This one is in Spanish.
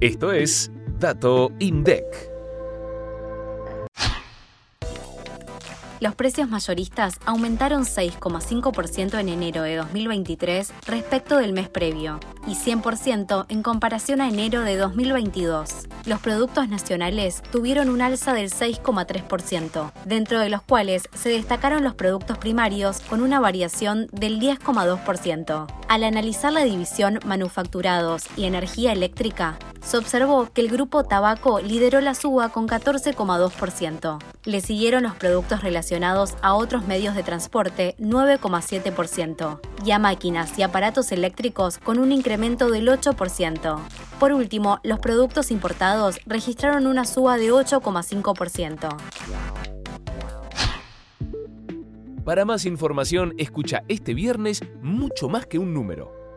Esto es Dato INDEC. Los precios mayoristas aumentaron 6,5% en enero de 2023 respecto del mes previo y 100% en comparación a enero de 2022. Los productos nacionales tuvieron un alza del 6,3%, dentro de los cuales se destacaron los productos primarios con una variación del 10,2%. Al analizar la división manufacturados y energía eléctrica, se observó que el grupo tabaco lideró la suba con 14,2%. Le siguieron los productos relacionados a otros medios de transporte 9,7% y a máquinas y aparatos eléctricos con un incremento del 8%. Por último, los productos importados registraron una suba de 8,5%. Para más información, escucha este viernes mucho más que un número.